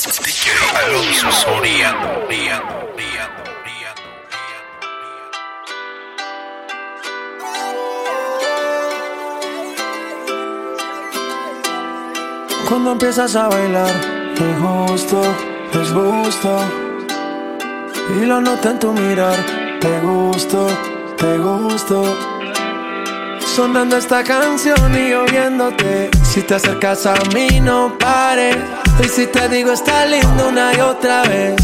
DJ Alonso Soriano. Cuando empiezas a bailar, te gusto, es gusto. Y lo noto en tu mirar, te gusto, te gusto. Sonando esta canción y oyéndote. Si te acercas a mí, no pares. Y si te digo está lindo una y otra vez,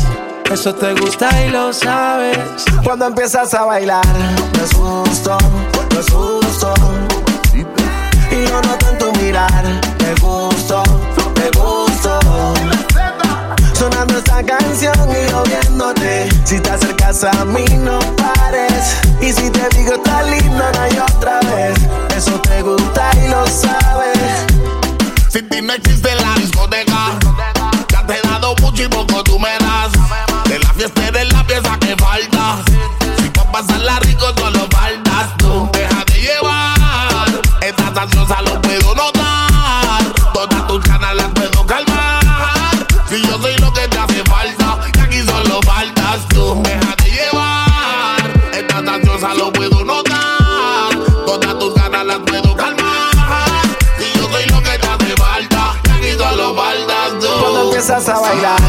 eso te gusta y lo sabes. Cuando empiezas a bailar, es gusto, es gusto. Y yo noto en tu mirar, te gusto, te gusto. Sonando esta canción y yo viéndote. Si te acercas a mí, no pares. Y si te digo está lindo una hay otra vez, eso te gusta y lo sabes. Si ti no existe la discoteca, Fiesta de la pieza que falta. Si pa' pasarla rico, solo faltas tú. Deja de llevar, estás ansiosa, lo puedo notar. Todas tus ganas las puedo calmar. Si yo soy lo que te hace falta, y aquí solo faltas tú. Deja de llevar, estás ansiosa, lo puedo notar. Todas tus ganas las puedo calmar. Si yo soy lo que te hace falta, y aquí solo faltas tú. Cuando empiezas a bailar,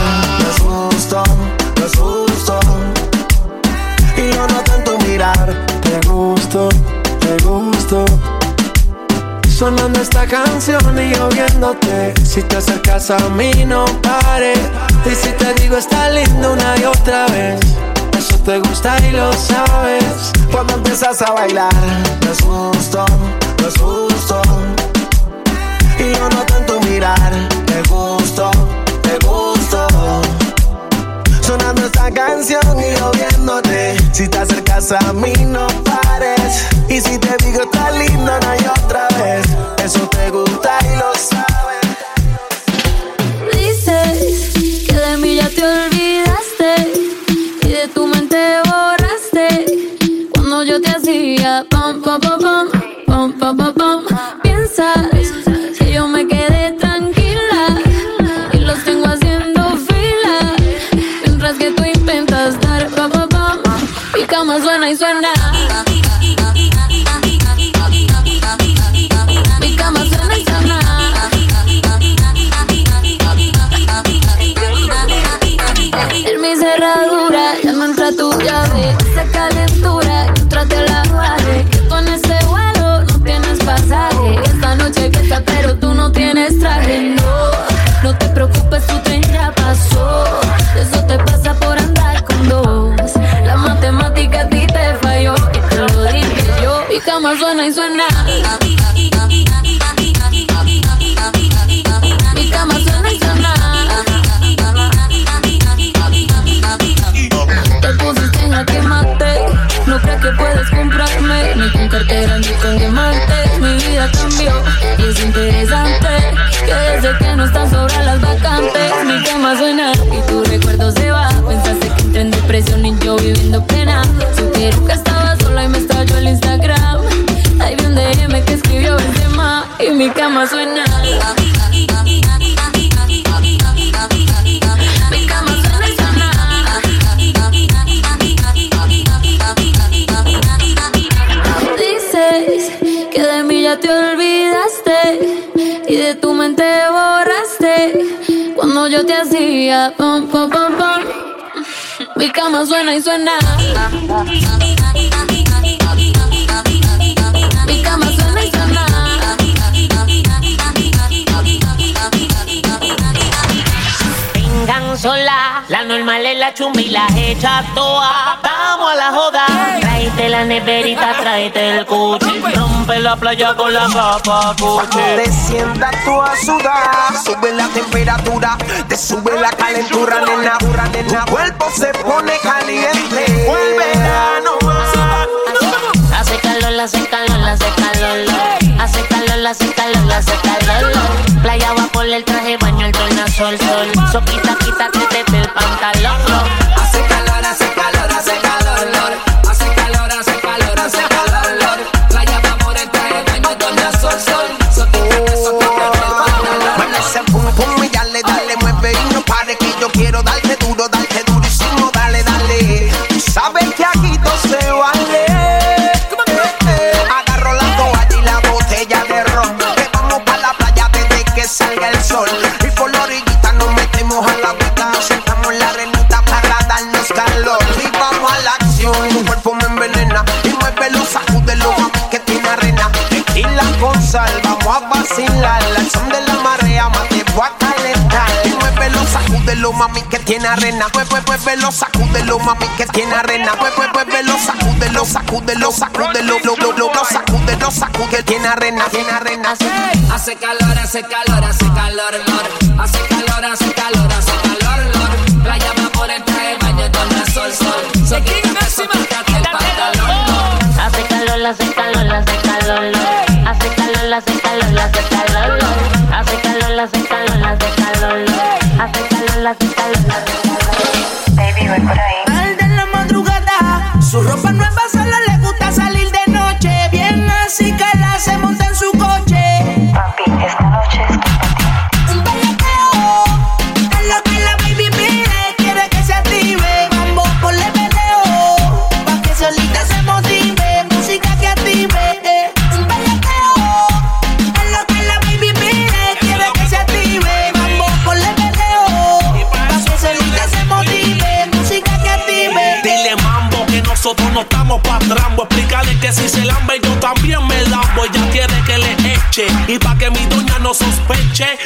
Sonando esta canción y yo viéndote. Si te acercas a mí, no pares. Y si te digo está lindo una y otra vez, eso te gusta y lo sabes. Cuando empiezas a bailar, es gusto, es gusto. Y yo no tanto mirar, te gusto, te gusto. Sonando esta canción y yo viéndote. Si te acercas a mí, no pares. Y si te digo está linda, no hay otra vez. Eso te gusta y lo sabes. Dices que de mí ya te olvidaste y de tu mente borraste. Cuando yo te hacía pam, pam, pam, pam, pam, pam, pam. Piensa música más suena y suena. Cama suena Dices que de mí ya te olvidaste y de tu mente borraste cuando yo te hacía pam pam pam pam. Mi cama suena y suena. Sola, la normal es la chumba y la hecha toa. Vamos a la joda. Tráete la neverita, tráete el coche. Rompe la playa con la capa coche. Te sientas tú a sudar, sube la temperatura, te sube la calentura, nena. Tu cuerpo se pone caliente. Vuelve. Hace calor, hace calor, hace calor. Hace calor, hace calor, hace calor. Por el traje, baño el tornasol, sol. So quita, quítate el pantalón. Mami, que tiene arena. Mueve, muévelo, sacúdelo, mami, que tiene arena. Mueve, muévelo, sacúdelo, sacúdelo, sacúdelo, lo, lo, lo, lo, sacúdelo, sacúdelo, que tiene arena, tiene arena. Hace calor, hace calor, hace calor, lor. Hace calor, hace calor, hace calor, lor. Playa va por el traje baño con la sol, sol. Se quita quítate el pantalón. Hace calor, hace calor, hace calor, lor. Hace calor, hace calor,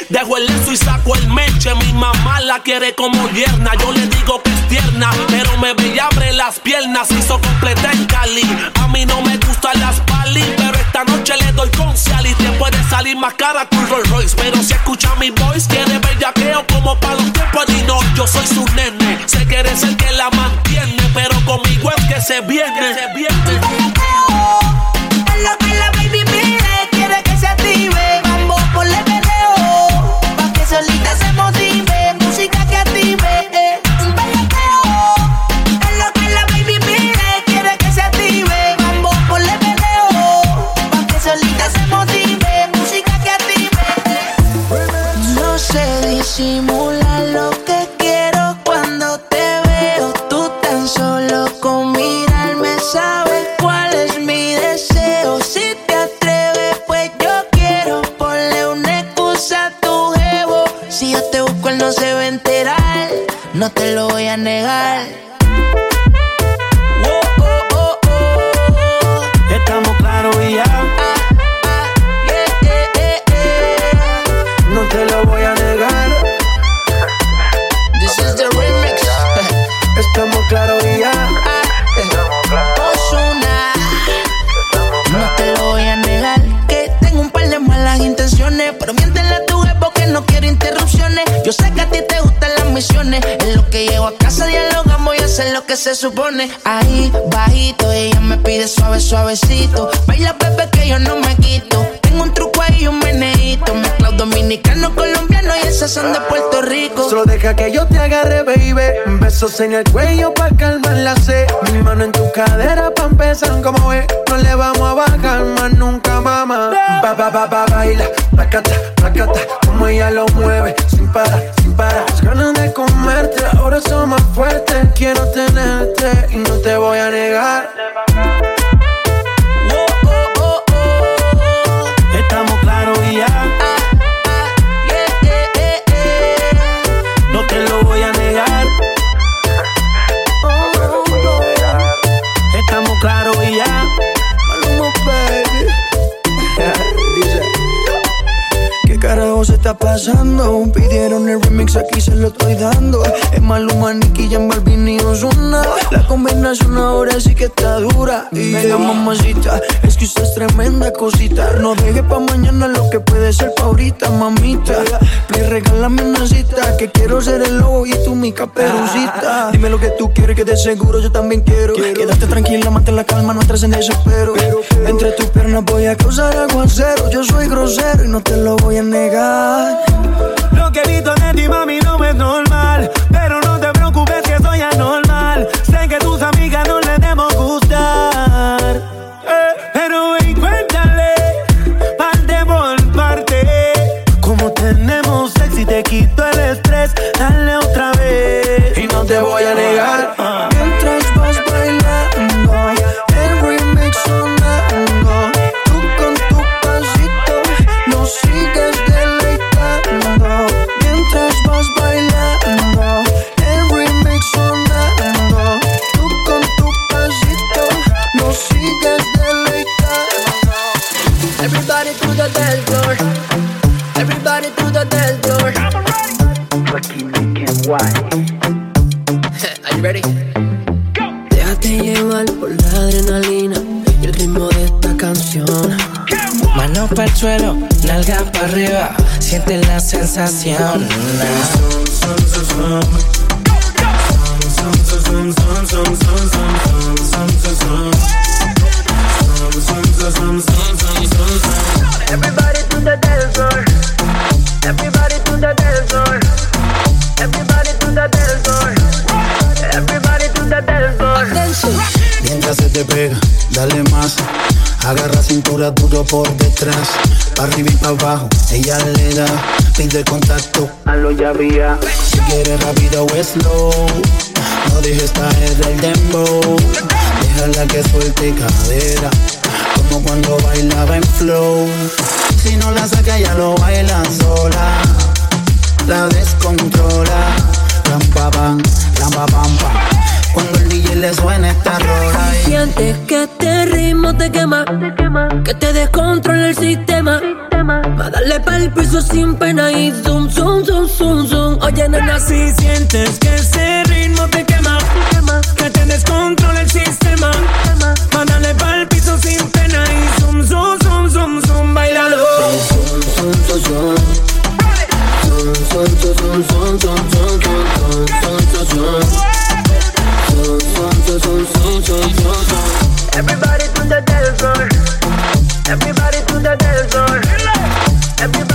Dejo el leso y saco el meche. Mi mamá la quiere como yerna. Yo le digo que es tierna, pero me ve y abre las piernas. Hizo completa en Cali. A mí no me gustan las pali, pero esta noche le doy con y Te puede salir más cara que Rolls Royce. Pero si escucha mi voice, quiere bellaqueo como para los tiempos de no. Yo soy su nene. Se quiere ser que la mantiene, pero conmigo es que se viene. Se viene. A negar. Oh, oh, oh, oh. Estamos claros y ya, que llego a casa dialogamos y hacer lo que se supone. Ahí bajito ella me pide suave suavecito, baila bebé que yo no me quito. Tengo un truco ahí un meneíto, mezclado dominicano colombiano y esas son de Puerto Rico. Solo deja que yo te agarre, baby. Besos en el cuello pa' calmar la sed. Mi mano en tu cadera pa' empezar como ve. No le vamos a bajar más nunca, mamá. Ba, ba, ba, ba, baila. Placata, placata. Como ella lo mueve. Sin parar, son más fuertes. Quiero tenerte y no te voy a negar. Oh, oh, oh, oh. Estamos claros y ya. Ah, ah, yeah, yeah, yeah, yeah. No te lo voy a negar. Estamos claros y ya. Maluma, baby. Dice. ¿Qué carajo se está pasando? Pidieron el aquí se lo estoy dando. Es Maluma, Nicky, Jan Balvin y Ozuna. La combinación ahora sí que está dura. Y Venga, mamacita, es que usted es tremenda cosita. No deje pa' mañana lo que puede ser pa' ahorita, mamita. Please, regálame una cita, que quiero ser el lobo y tú mi caperucita. Dime lo que tú quieres, que de seguro yo también quiero. Quédate tranquila, mantén la calma, no entres en desespero. Entre tus piernas voy a causar aguacero. Yo soy grosero y no te lo voy a negar. Lo que he visto de ti, mami, no es normal. Pero no te preocupes que soy anormal. Sé que tus amigas no cintura duro por detrás. Pa' arriba y pa' abajo, ella le da. Pide contacto, hazlo ya había. Si quieres rápido o slow. No dejes caer el dembow. Déjala que suelte cadera. Como cuando bailaba en flow. Si no la saca, ya lo baila sola. La descontrola. Ram pa pam, ram pa pam pam. Cuando el DJ le suena esta rola. y- Sientes que este ritmo te quema, que te descontrola el sistema. Va a darle pa'l piso sin pena y zoom, zoom, zoom, zoom, zoom. Oye, nena, Si sientes que ese ritmo te quema, que te descontrola el sistema, mándale pa'l piso sin pena y zoom, zoom, zoom, zoom, zoom, bailalo. Zoom, zoom, zoom. Zoom, Everybody to the dance floor. Everybody to the dance floor. Everybody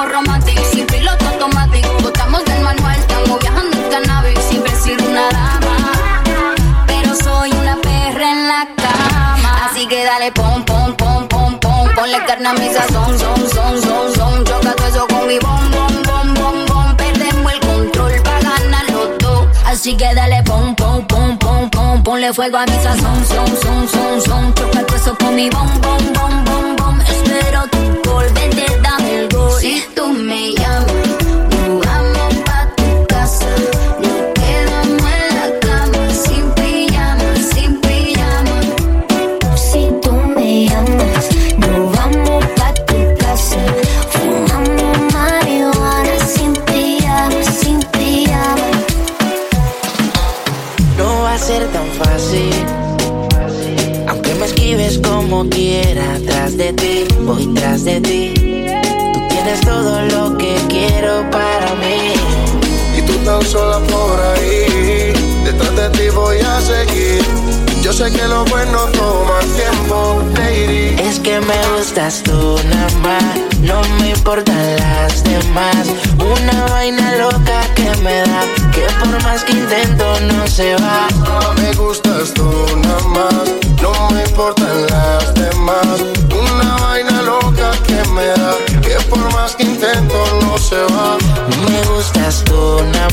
La pasamos romántico, sin piloto automático. Botamos del manual, estamos viajando en cannabis. Siempre he sido una dama. Pero soy una perra en la cama. Así que dale pom, pom, pom, pom, pom. Ponle carne a mi sazón, son, son, son, son. Choca todo eso con mi bom, bom, bom, bom, bom. Perdemos el control para ganar los dos. Así que dale pom, pom, pom, pom, pom. Ponle fuego a mi sazón, son, son, son, son. Choca todo eso con mi bom, bom, bom, bom, bom. Espero tu gol, voy tras de ti. Tan sola por ahí. Detrás de ti voy a seguir. Yo sé que lo bueno toma tiempo, lady. Es que me gustas tú nada más, no me importan las demás. Una vaina loca que me da, que por más que intento no se va. Me gustas tú nada más, no me importan las demás. Una vaina loca que me da,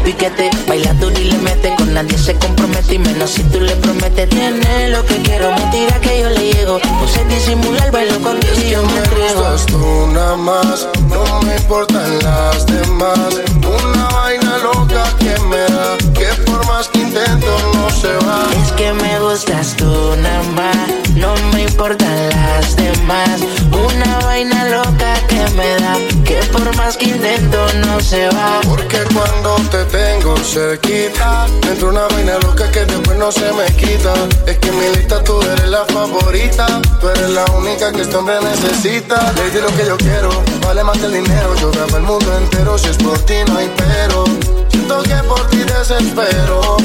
piquete, baila duro y le mete. Con nadie se compromete y menos si tú le prometes. Tiene lo que quiero, me tira que yo le llego. No sé disimular, bailo contigo y yo me gustas tú nada más, no me importan las demás. Una vaina loca que me da, que por más que intento no se va. Es que me gustas tú nada más, no me importan las demás. Una vaina loca que me da, que por más que intento no se va. Porque cuando te tengo cerquita, me entra una vaina loca que después no se me quita. Es que mi lista tú eres la favorita, tú eres la única que este hombre necesita. Le di lo que yo quiero, vale más que el dinero. Yo grabo el mundo entero, si es por ti no hay pero. Siento que por ti desespero,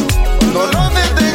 no, no te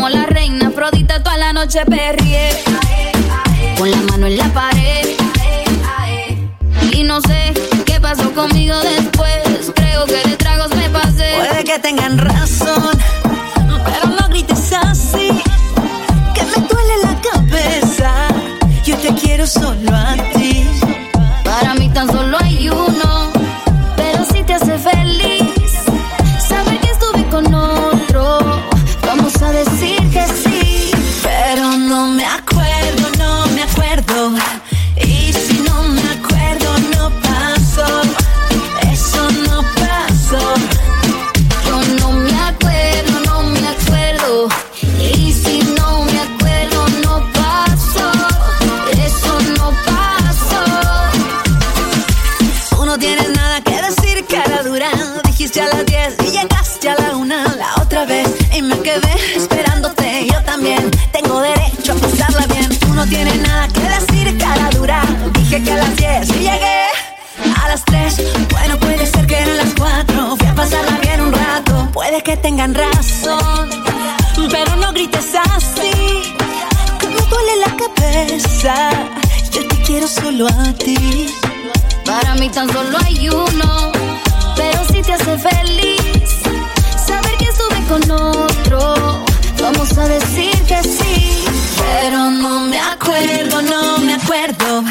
Como la reina Afrodita, toda la noche perrié, que tengan razón, pero no grites así. Que me duele la cabeza. Yo te quiero solo a ti. Para mí tan solo hay uno, pero si te hace feliz saber que estuve con otro, vamos a decir que sí. Pero no me acuerdo, no me acuerdo.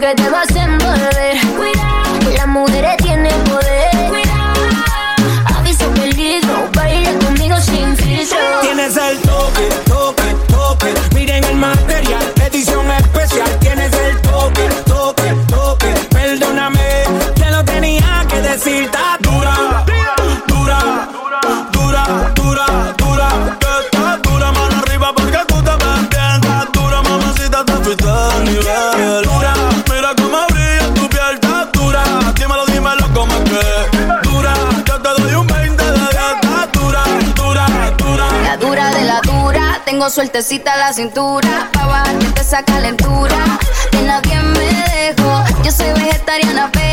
que te vas a envolver. Cuidado, las mujeres tienen poder. Cuidado, avisa peligro, baila conmigo sin filtro. Tienes el sueltecita la cintura, pa' bajarte esa calentura. De nadie me dejo, yo soy vegetariana, pero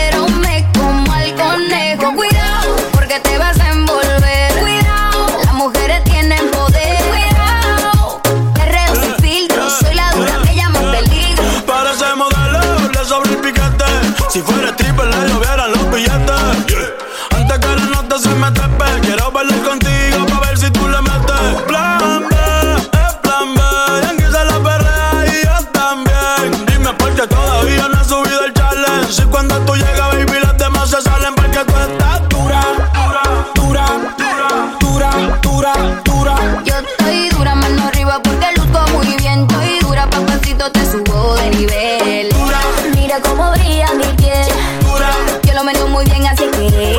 venga si quieres.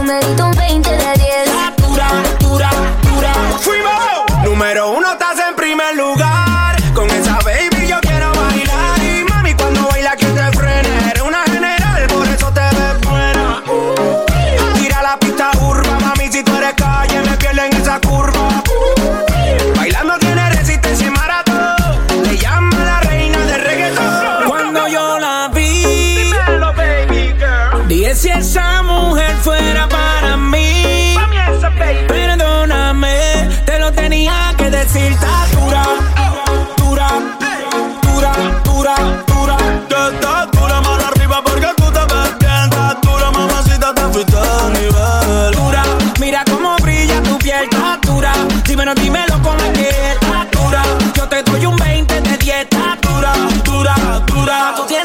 Me un Pero dímelo con aquel. Dura, yo te doy un 20 de 10. Dura, dura, dura.